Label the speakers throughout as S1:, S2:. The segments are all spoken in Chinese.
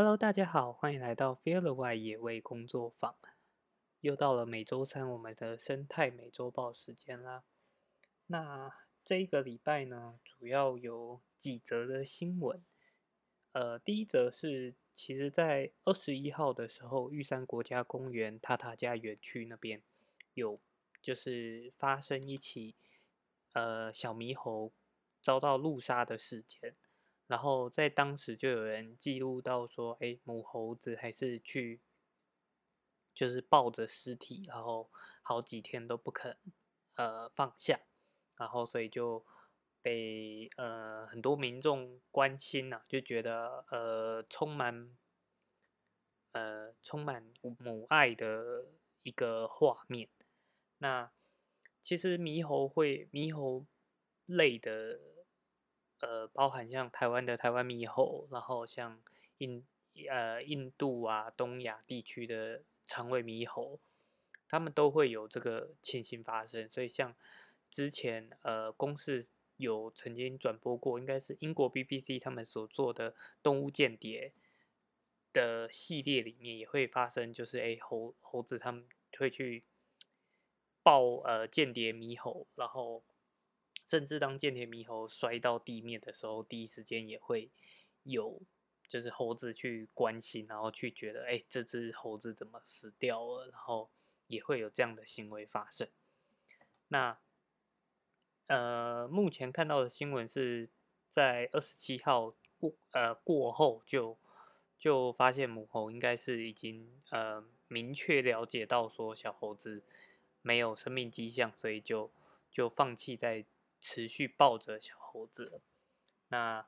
S1: Hello，大家好，欢迎来到 Feel the 外野味工作坊。又到了每周三我们的生态美洲报时间啦。那这一个礼拜呢，主要有几则的新闻。呃，第一则是，其实在二十一号的时候，玉山国家公园塔塔加园区那边有就是发生一起呃小猕猴遭到路杀的事件。然后在当时就有人记录到说，哎，母猴子还是去，就是抱着尸体，然后好几天都不肯呃放下，然后所以就被呃很多民众关心呐，就觉得呃充满呃充满母爱的一个画面。那其实猕猴会猕猴类的。呃，包含像台湾的台湾猕猴，然后像印呃印度啊东亚地区的长尾猕猴，他们都会有这个情形发生。所以像之前呃公视有曾经转播过，应该是英国 BBC 他们所做的动物间谍的系列里面也会发生，就是哎猴猴子他们会去抱呃间谍猕猴，然后。甚至当间谍猕猴摔到地面的时候，第一时间也会有，就是猴子去关心，然后去觉得，哎，这只猴子怎么死掉了？然后也会有这样的行为发生。那，呃，目前看到的新闻是在二十七号过，呃，过后就就发现母猴应该是已经呃明确了解到说小猴子没有生命迹象，所以就就放弃在。持续抱着小猴子，那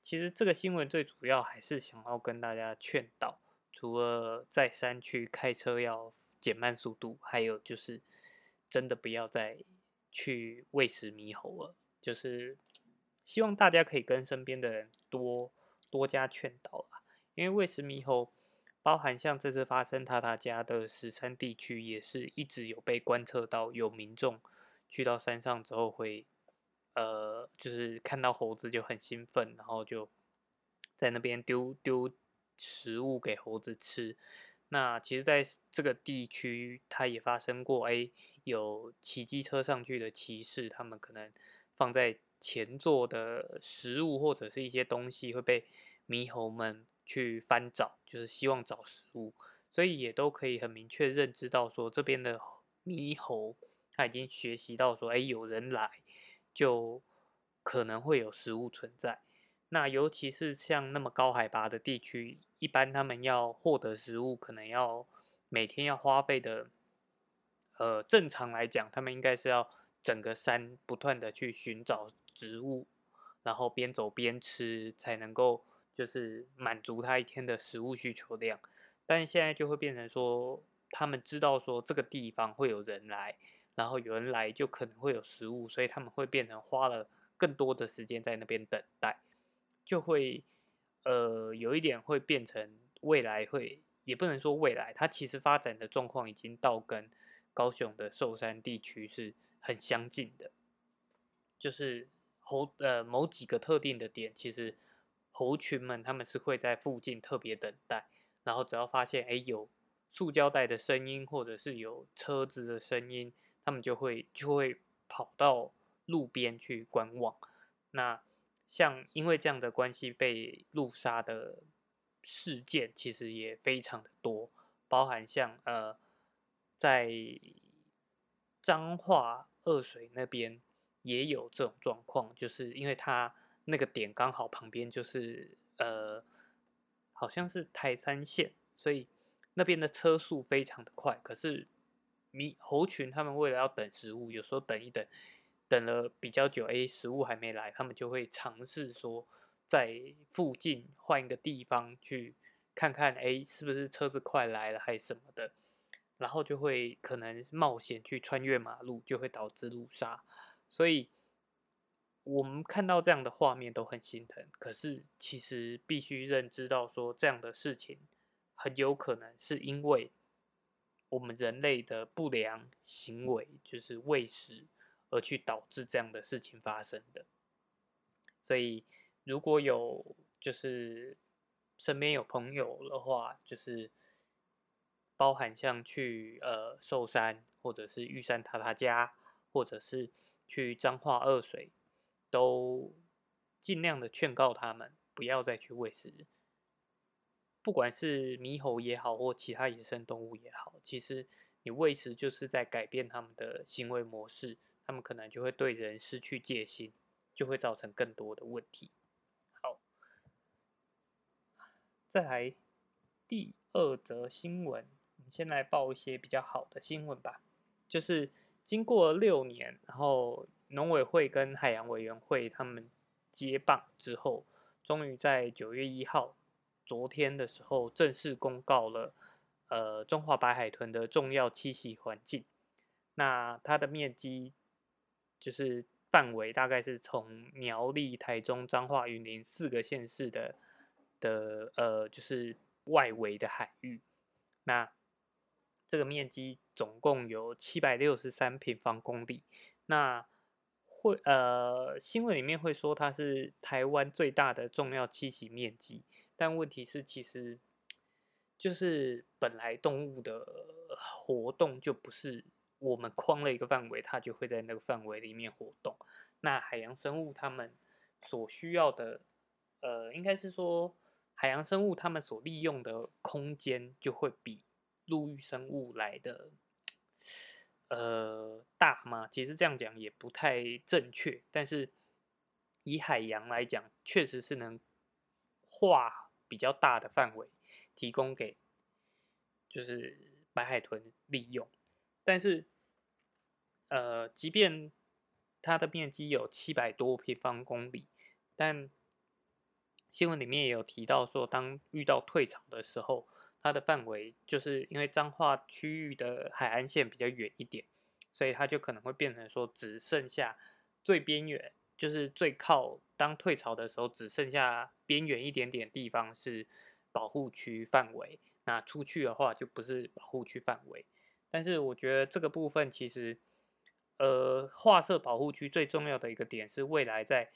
S1: 其实这个新闻最主要还是想要跟大家劝导，除了在山区开车要减慢速度，还有就是真的不要再去喂食猕猴了。就是希望大家可以跟身边的人多多加劝导啦，因为喂食猕猴，包含像这次发生塔塔家的石山地区，也是一直有被观测到有民众去到山上之后会。呃，就是看到猴子就很兴奋，然后就在那边丢丢食物给猴子吃。那其实，在这个地区，它也发生过，哎，有骑机车上去的骑士，他们可能放在前座的食物或者是一些东西会被猕猴们去翻找，就是希望找食物，所以也都可以很明确认知到说，这边的猕猴他已经学习到说，哎，有人来。就可能会有食物存在，那尤其是像那么高海拔的地区，一般他们要获得食物，可能要每天要花费的，呃，正常来讲，他们应该是要整个山不断的去寻找植物，然后边走边吃，才能够就是满足他一天的食物需求量。但现在就会变成说，他们知道说这个地方会有人来。然后有人来就可能会有食物，所以他们会变成花了更多的时间在那边等待，就会呃有一点会变成未来会也不能说未来，它其实发展的状况已经到跟高雄的寿山地区是很相近的，就是猴呃某几个特定的点，其实猴群们他们是会在附近特别等待，然后只要发现哎有塑胶袋的声音或者是有车子的声音。他们就会就会跑到路边去观望。那像因为这样的关系被路杀的事件，其实也非常的多，包含像呃在彰化二水那边也有这种状况，就是因为它那个点刚好旁边就是呃好像是台山线，所以那边的车速非常的快，可是。猕猴群他们为了要等食物，有时候等一等，等了比较久，哎，食物还没来，他们就会尝试说在附近换一个地方去看看，哎，是不是车子快来了还是什么的，然后就会可能冒险去穿越马路，就会导致路杀。所以我们看到这样的画面都很心疼，可是其实必须认知到说这样的事情很有可能是因为。我们人类的不良行为就是喂食，而去导致这样的事情发生的。所以，如果有就是身边有朋友的话，就是包含像去呃寿山，或者是玉山塔塔家，或者是去彰化二水，都尽量的劝告他们不要再去喂食。不管是猕猴也好，或其他野生动物也好，其实你喂食就是在改变他们的行为模式，他们可能就会对人失去戒心，就会造成更多的问题。好，再来第二则新闻，我们先来报一些比较好的新闻吧。就是经过六年，然后农委会跟海洋委员会他们接棒之后，终于在九月一号。昨天的时候，正式公告了，呃，中华白海豚的重要栖息环境。那它的面积就是范围，大概是从苗栗、台中、彰化、云林四个县市的的呃，就是外围的海域。那这个面积总共有七百六十三平方公里。那会呃，新闻里面会说它是台湾最大的重要栖息面积。但问题是，其实就是本来动物的活动就不是我们框了一个范围，它就会在那个范围里面活动。那海洋生物它们所需要的，呃，应该是说海洋生物它们所利用的空间就会比陆域生物来的呃大吗？其实这样讲也不太正确，但是以海洋来讲，确实是能画。比较大的范围提供给就是白海豚利用，但是呃，即便它的面积有七百多平方公里，但新闻里面也有提到说，当遇到退潮的时候，它的范围就是因为彰化区域的海岸线比较远一点，所以它就可能会变成说只剩下最边缘。就是最靠当退潮的时候，只剩下边缘一点点地方是保护区范围，那出去的话就不是保护区范围。但是我觉得这个部分其实，呃，划设保护区最重要的一个点是，未来在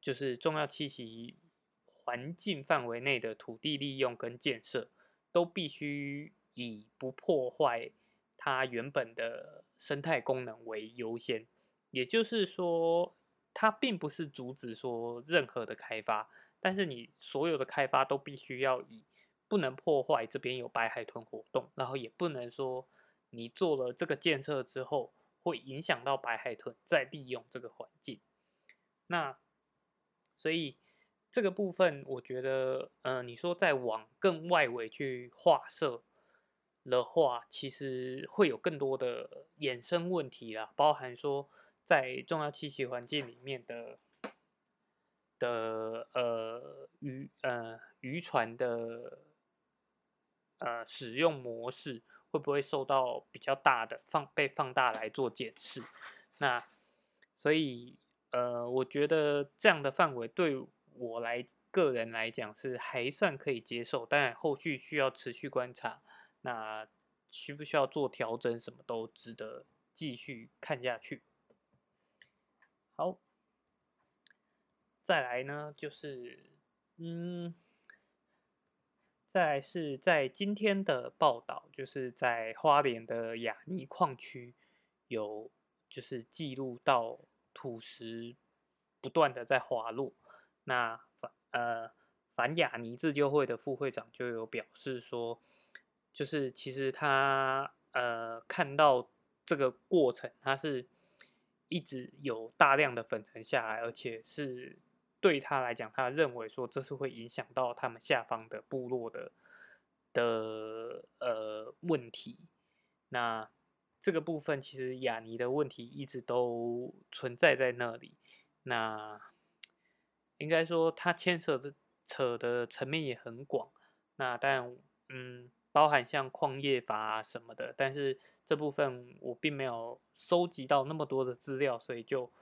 S1: 就是重要栖息环境范围内的土地利用跟建设，都必须以不破坏它原本的生态功能为优先。也就是说。它并不是阻止说任何的开发，但是你所有的开发都必须要以不能破坏这边有白海豚活动，然后也不能说你做了这个建设之后会影响到白海豚再利用这个环境。那所以这个部分，我觉得，呃，你说再往更外围去划设的话，其实会有更多的衍生问题啦，包含说。在重要栖息环境里面的的呃渔呃渔船的呃使用模式会不会受到比较大的放被放大来做检视？那所以呃，我觉得这样的范围对我来个人来讲是还算可以接受，但后续需要持续观察。那需不需要做调整？什么都值得继续看下去。好，再来呢，就是，嗯，再来是在今天的报道，就是在花莲的雅尼矿区有，就是记录到土石不断的在滑落。那反呃反雅尼自救会的副会长就有表示说，就是其实他呃看到这个过程，他是。一直有大量的粉尘下来，而且是对他来讲，他认为说这是会影响到他们下方的部落的的呃问题。那这个部分其实雅尼的问题一直都存在在那里。那应该说他牵涉的扯的层面也很广。那但嗯，包含像矿业法啊什么的，但是。这部分我并没有收集到那么多的资料，所以就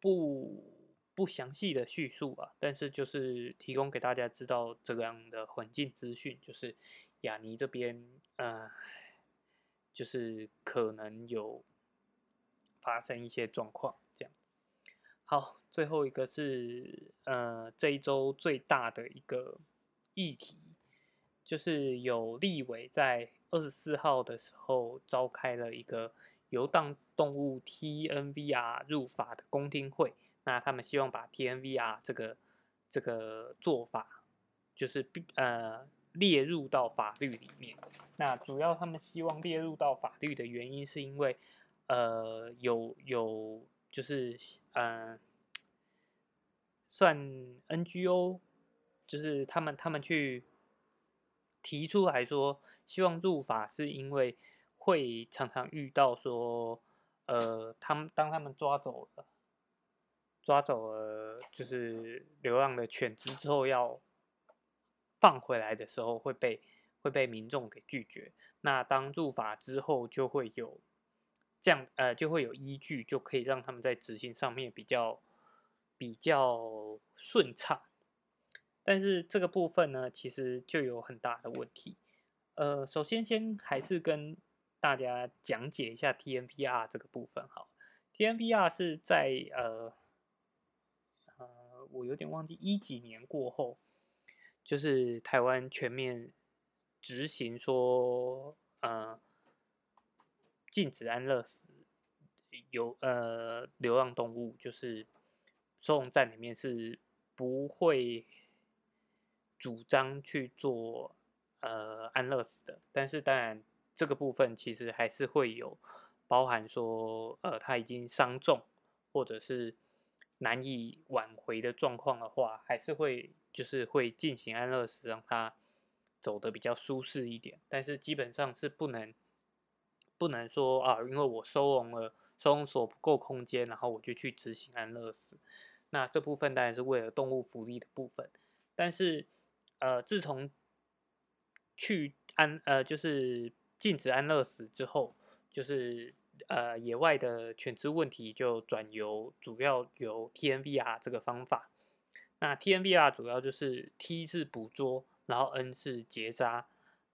S1: 不不详细的叙述啊。但是就是提供给大家知道这样的环境资讯，就是雅尼这边呃，就是可能有发生一些状况这样。好，最后一个是呃这一周最大的一个。议题，就是有立委在二十四号的时候召开了一个游荡动物 TNVR 入法的公听会，那他们希望把 TNVR 这个这个做法，就是呃列入到法律里面。那主要他们希望列入到法律的原因，是因为呃有有就是呃。算 NGO，就是他们他们去提出来说，希望入法是因为会常常遇到说，呃，他们当他们抓走了抓走了就是流浪的犬只之后，要放回来的时候会被会被民众给拒绝。那当入法之后，就会有这样呃，就会有依据，就可以让他们在执行上面比较。比较顺畅，但是这个部分呢，其实就有很大的问题。呃，首先先还是跟大家讲解一下 TNPR 这个部分。好，TNPR 是在呃呃，我有点忘记一几年过后，就是台湾全面执行说，呃，禁止安乐死有呃流浪动物，就是。收容站里面是不会主张去做呃安乐死的，但是当然这个部分其实还是会有包含说呃他已经伤重或者是难以挽回的状况的话，还是会就是会进行安乐死，让他走的比较舒适一点。但是基本上是不能不能说啊，因为我收容了收容所不够空间，然后我就去执行安乐死。那这部分当然是为了动物福利的部分，但是，呃，自从去安呃就是禁止安乐死之后，就是呃野外的犬只问题就转由主要由 TNVR 这个方法。那 TNVR 主要就是 T 是捕捉，然后 N 是结扎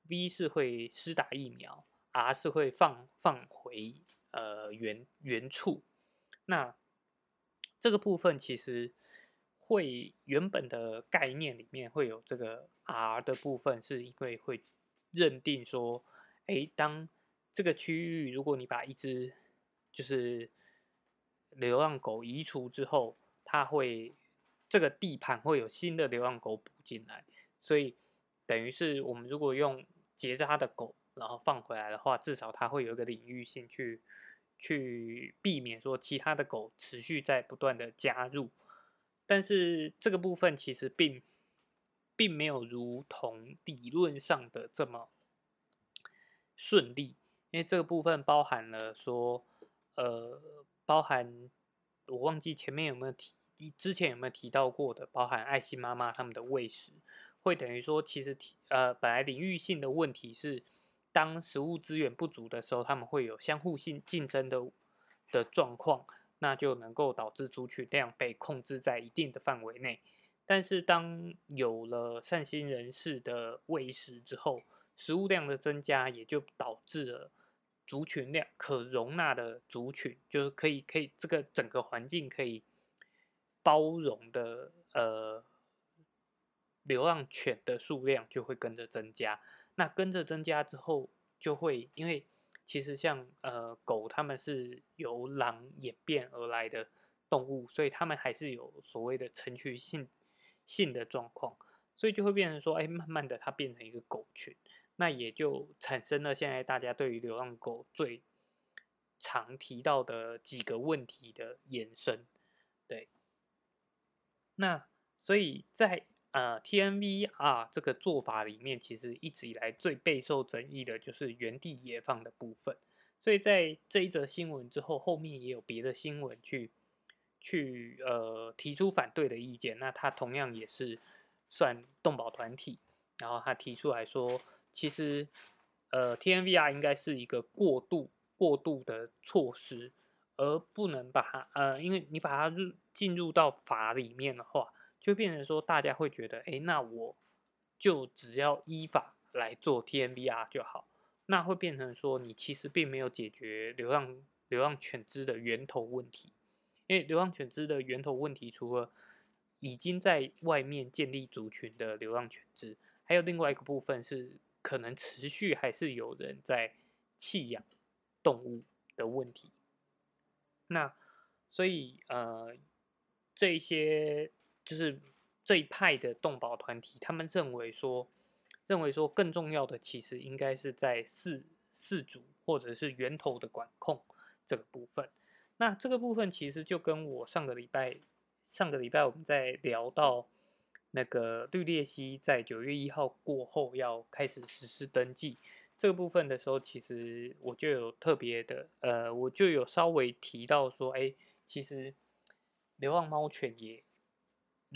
S1: ，V 是会施打疫苗，R 是会放放回呃原原处。那这个部分其实会原本的概念里面会有这个 R 的部分，是因为会认定说，哎，当这个区域如果你把一只就是流浪狗移除之后，它会这个地盘会有新的流浪狗补进来，所以等于是我们如果用结扎的狗然后放回来的话，至少它会有一个领域性去。去避免说其他的狗持续在不断的加入，但是这个部分其实并并没有如同理论上的这么顺利，因为这个部分包含了说，呃，包含我忘记前面有没有提，之前有没有提到过的，包含爱心妈妈他们的喂食，会等于说其实呃本来领域性的问题是。当食物资源不足的时候，他们会有相互性竞争的的状况，那就能够导致族群量被控制在一定的范围内。但是，当有了善心人士的喂食之后，食物量的增加，也就导致了族群量可容纳的族群，就是可以可以这个整个环境可以包容的呃流浪犬的数量就会跟着增加。那跟着增加之后，就会因为其实像呃狗，它们是由狼演变而来的动物，所以它们还是有所谓的成群性性的状况，所以就会变成说，哎，慢慢的它变成一个狗群，那也就产生了现在大家对于流浪狗最常提到的几个问题的延伸，对，那所以在。呃，TNVR 这个做法里面，其实一直以来最备受争议的就是原地野放的部分。所以在这一则新闻之后，后面也有别的新闻去去呃提出反对的意见。那他同样也是算动保团体，然后他提出来说，其实呃 TNVR 应该是一个过渡过渡的措施，而不能把它呃，因为你把它入进入到法里面的话。就变成说，大家会觉得，哎，那我就只要依法来做 TNBR 就好。那会变成说，你其实并没有解决流浪流浪犬只的源头问题。因为流浪犬只的源头问题，除了已经在外面建立族群的流浪犬只，还有另外一个部分是可能持续还是有人在弃养动物的问题。那所以呃，这些就是这一派的动保团体，他们认为说，认为说更重要的其实应该是在饲饲主或者是源头的管控这个部分。那这个部分其实就跟我上个礼拜上个礼拜我们在聊到那个绿鬣蜥在九月一号过后要开始实施登记这个部分的时候，其实我就有特别的呃，我就有稍微提到说，哎。其实，流浪猫犬也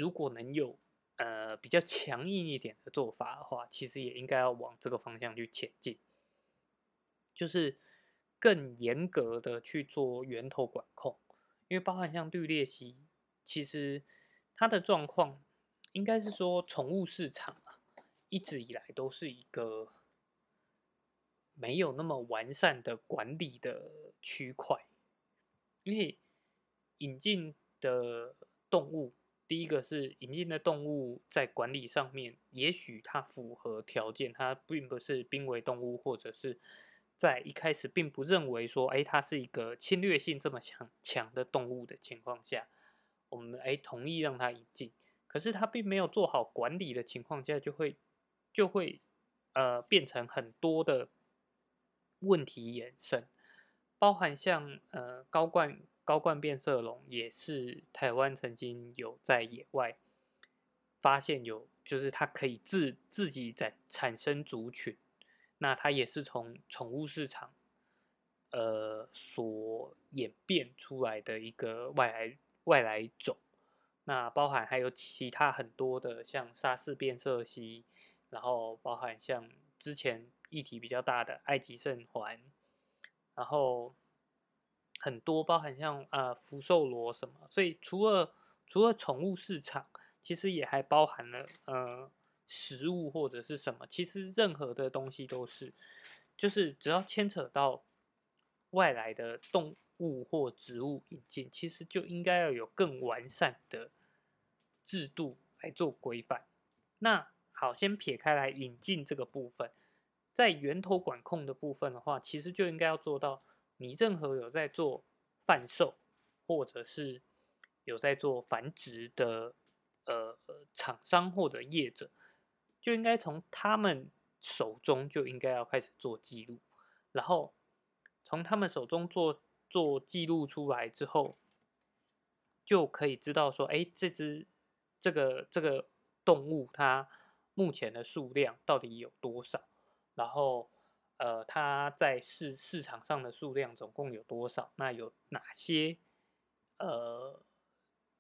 S1: 如果能有呃比较强硬一点的做法的话，其实也应该要往这个方向去前进，就是更严格的去做源头管控。因为包含像绿鬣蜥，其实它的状况应该是说宠物市场啊，一直以来都是一个没有那么完善的管理的区块，因为。引进的动物，第一个是引进的动物在管理上面，也许它符合条件，它并不是濒危动物，或者是在一开始并不认为说，哎，它是一个侵略性这么强强的动物的情况下，我们哎同意让它引进，可是它并没有做好管理的情况下，就会就会呃变成很多的问题衍生，包含像呃高冠。高冠变色龙也是台湾曾经有在野外发现有，就是它可以自自己在产生族群，那它也是从宠物市场呃所演变出来的一个外来外来种。那包含还有其他很多的像沙氏变色蜥，然后包含像之前议题比较大的埃及圣环，然后。很多包含像呃福寿螺什么，所以除了除了宠物市场，其实也还包含了呃食物或者是什么，其实任何的东西都是，就是只要牵扯到外来的动物或植物引进，其实就应该要有更完善的制度来做规范。那好，先撇开来引进这个部分，在源头管控的部分的话，其实就应该要做到。你任何有在做贩售，或者是有在做繁殖的呃厂商或者业者，就应该从他们手中就应该要开始做记录，然后从他们手中做做记录出来之后，就可以知道说，哎，这只这个这个动物它目前的数量到底有多少，然后。呃，它在市市场上的数量总共有多少？那有哪些呃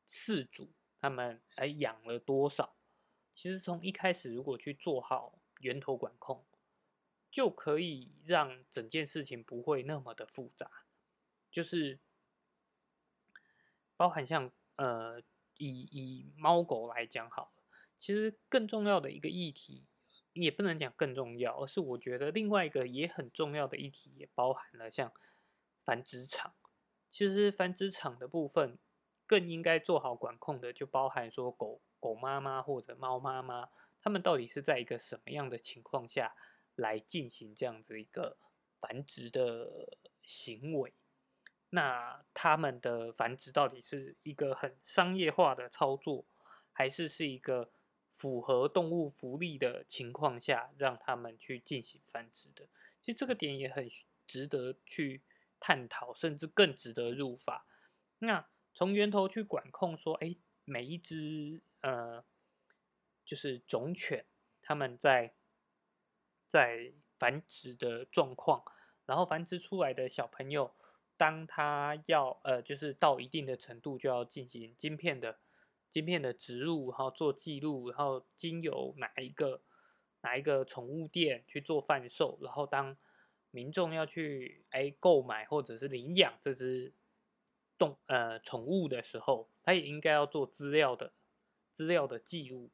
S1: 饲主他们还养了多少？其实从一开始如果去做好源头管控，就可以让整件事情不会那么的复杂。就是包含像呃以以猫狗来讲好了，其实更重要的一个议题。也不能讲更重要，而是我觉得另外一个也很重要的议题，也包含了像繁殖场。其实繁殖场的部分更应该做好管控的，就包含说狗狗妈妈或者猫妈妈，他们到底是在一个什么样的情况下来进行这样子一个繁殖的行为？那他们的繁殖到底是一个很商业化的操作，还是是一个？符合动物福利的情况下，让他们去进行繁殖的，其实这个点也很值得去探讨，甚至更值得入法。那从源头去管控，说，哎，每一只呃，就是种犬，他们在在繁殖的状况，然后繁殖出来的小朋友，当他要呃，就是到一定的程度，就要进行晶片的。晶片的植入，然后做记录，然后经由哪一个哪一个宠物店去做贩售，然后当民众要去哎购买或者是领养这只动呃宠物的时候，他也应该要做资料的资料的记录，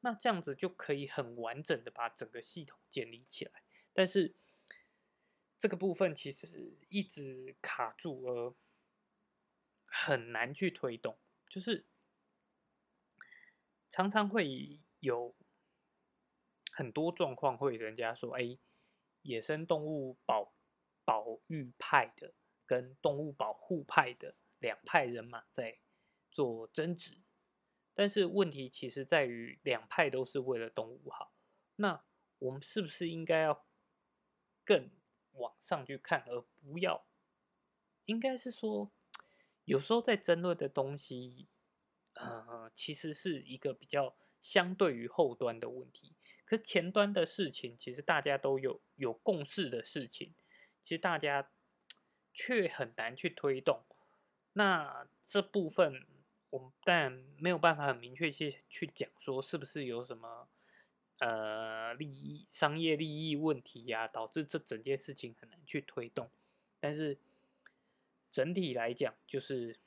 S1: 那这样子就可以很完整的把整个系统建立起来。但是这个部分其实一直卡住，而很难去推动，就是。常常会有很多状况会人家说，哎，野生动物保保育派的跟动物保护派的两派人马在做争执，但是问题其实在于两派都是为了动物好，那我们是不是应该要更往上去看，而不要，应该是说，有时候在争论的东西，呃，其实是一个比较相对于后端的问题。可前端的事情，其实大家都有有共识的事情，其实大家却很难去推动。那这部分，我们当然没有办法很明确去去讲说，是不是有什么呃利益、商业利益问题呀，导致这整件事情很难去推动。但是整体来讲，就是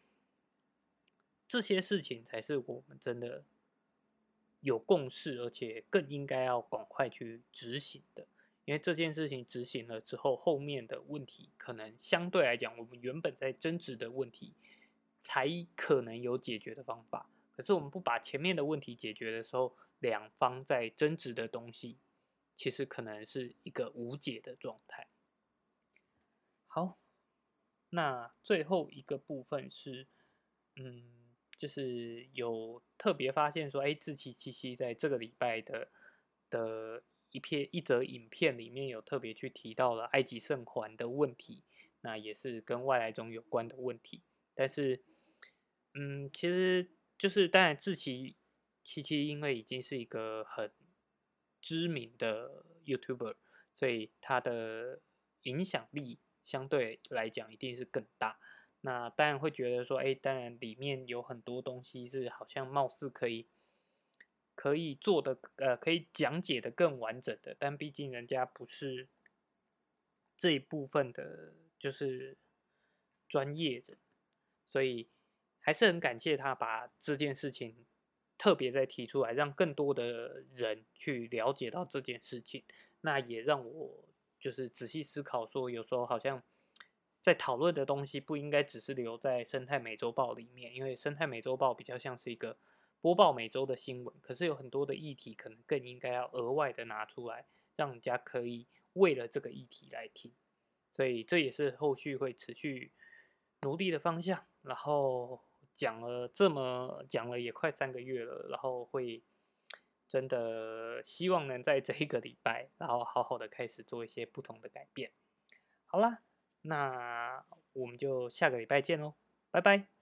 S1: 这些事情才是我们真的。有共识，而且更应该要赶快去执行的，因为这件事情执行了之后，后面的问题可能相对来讲，我们原本在争执的问题才可能有解决的方法。可是我们不把前面的问题解决的时候，两方在争执的东西，其实可能是一个无解的状态。好，那最后一个部分是，嗯。就是有特别发现说，哎，志奇七七在这个礼拜的的一片一则影片里面有特别去提到了埃及圣环的问题，那也是跟外来种有关的问题。但是，嗯，其实就是当然志奇七七因为已经是一个很知名的 YouTuber，所以他的影响力相对来讲一定是更大。那当然会觉得说，哎，当然里面有很多东西是好像貌似可以可以做的，呃，可以讲解的更完整的，但毕竟人家不是这一部分的，就是专业的，所以还是很感谢他把这件事情特别再提出来，让更多的人去了解到这件事情。那也让我就是仔细思考，说有时候好像。在讨论的东西不应该只是留在生态美洲报里面，因为生态美洲报比较像是一个播报美洲的新闻。可是有很多的议题可能更应该要额外的拿出来，让人家可以为了这个议题来听。所以这也是后续会持续努力的方向。然后讲了这么讲了也快三个月了，然后会真的希望能在这一个礼拜，然后好好的开始做一些不同的改变。好啦。那我们就下个礼拜见喽，拜拜。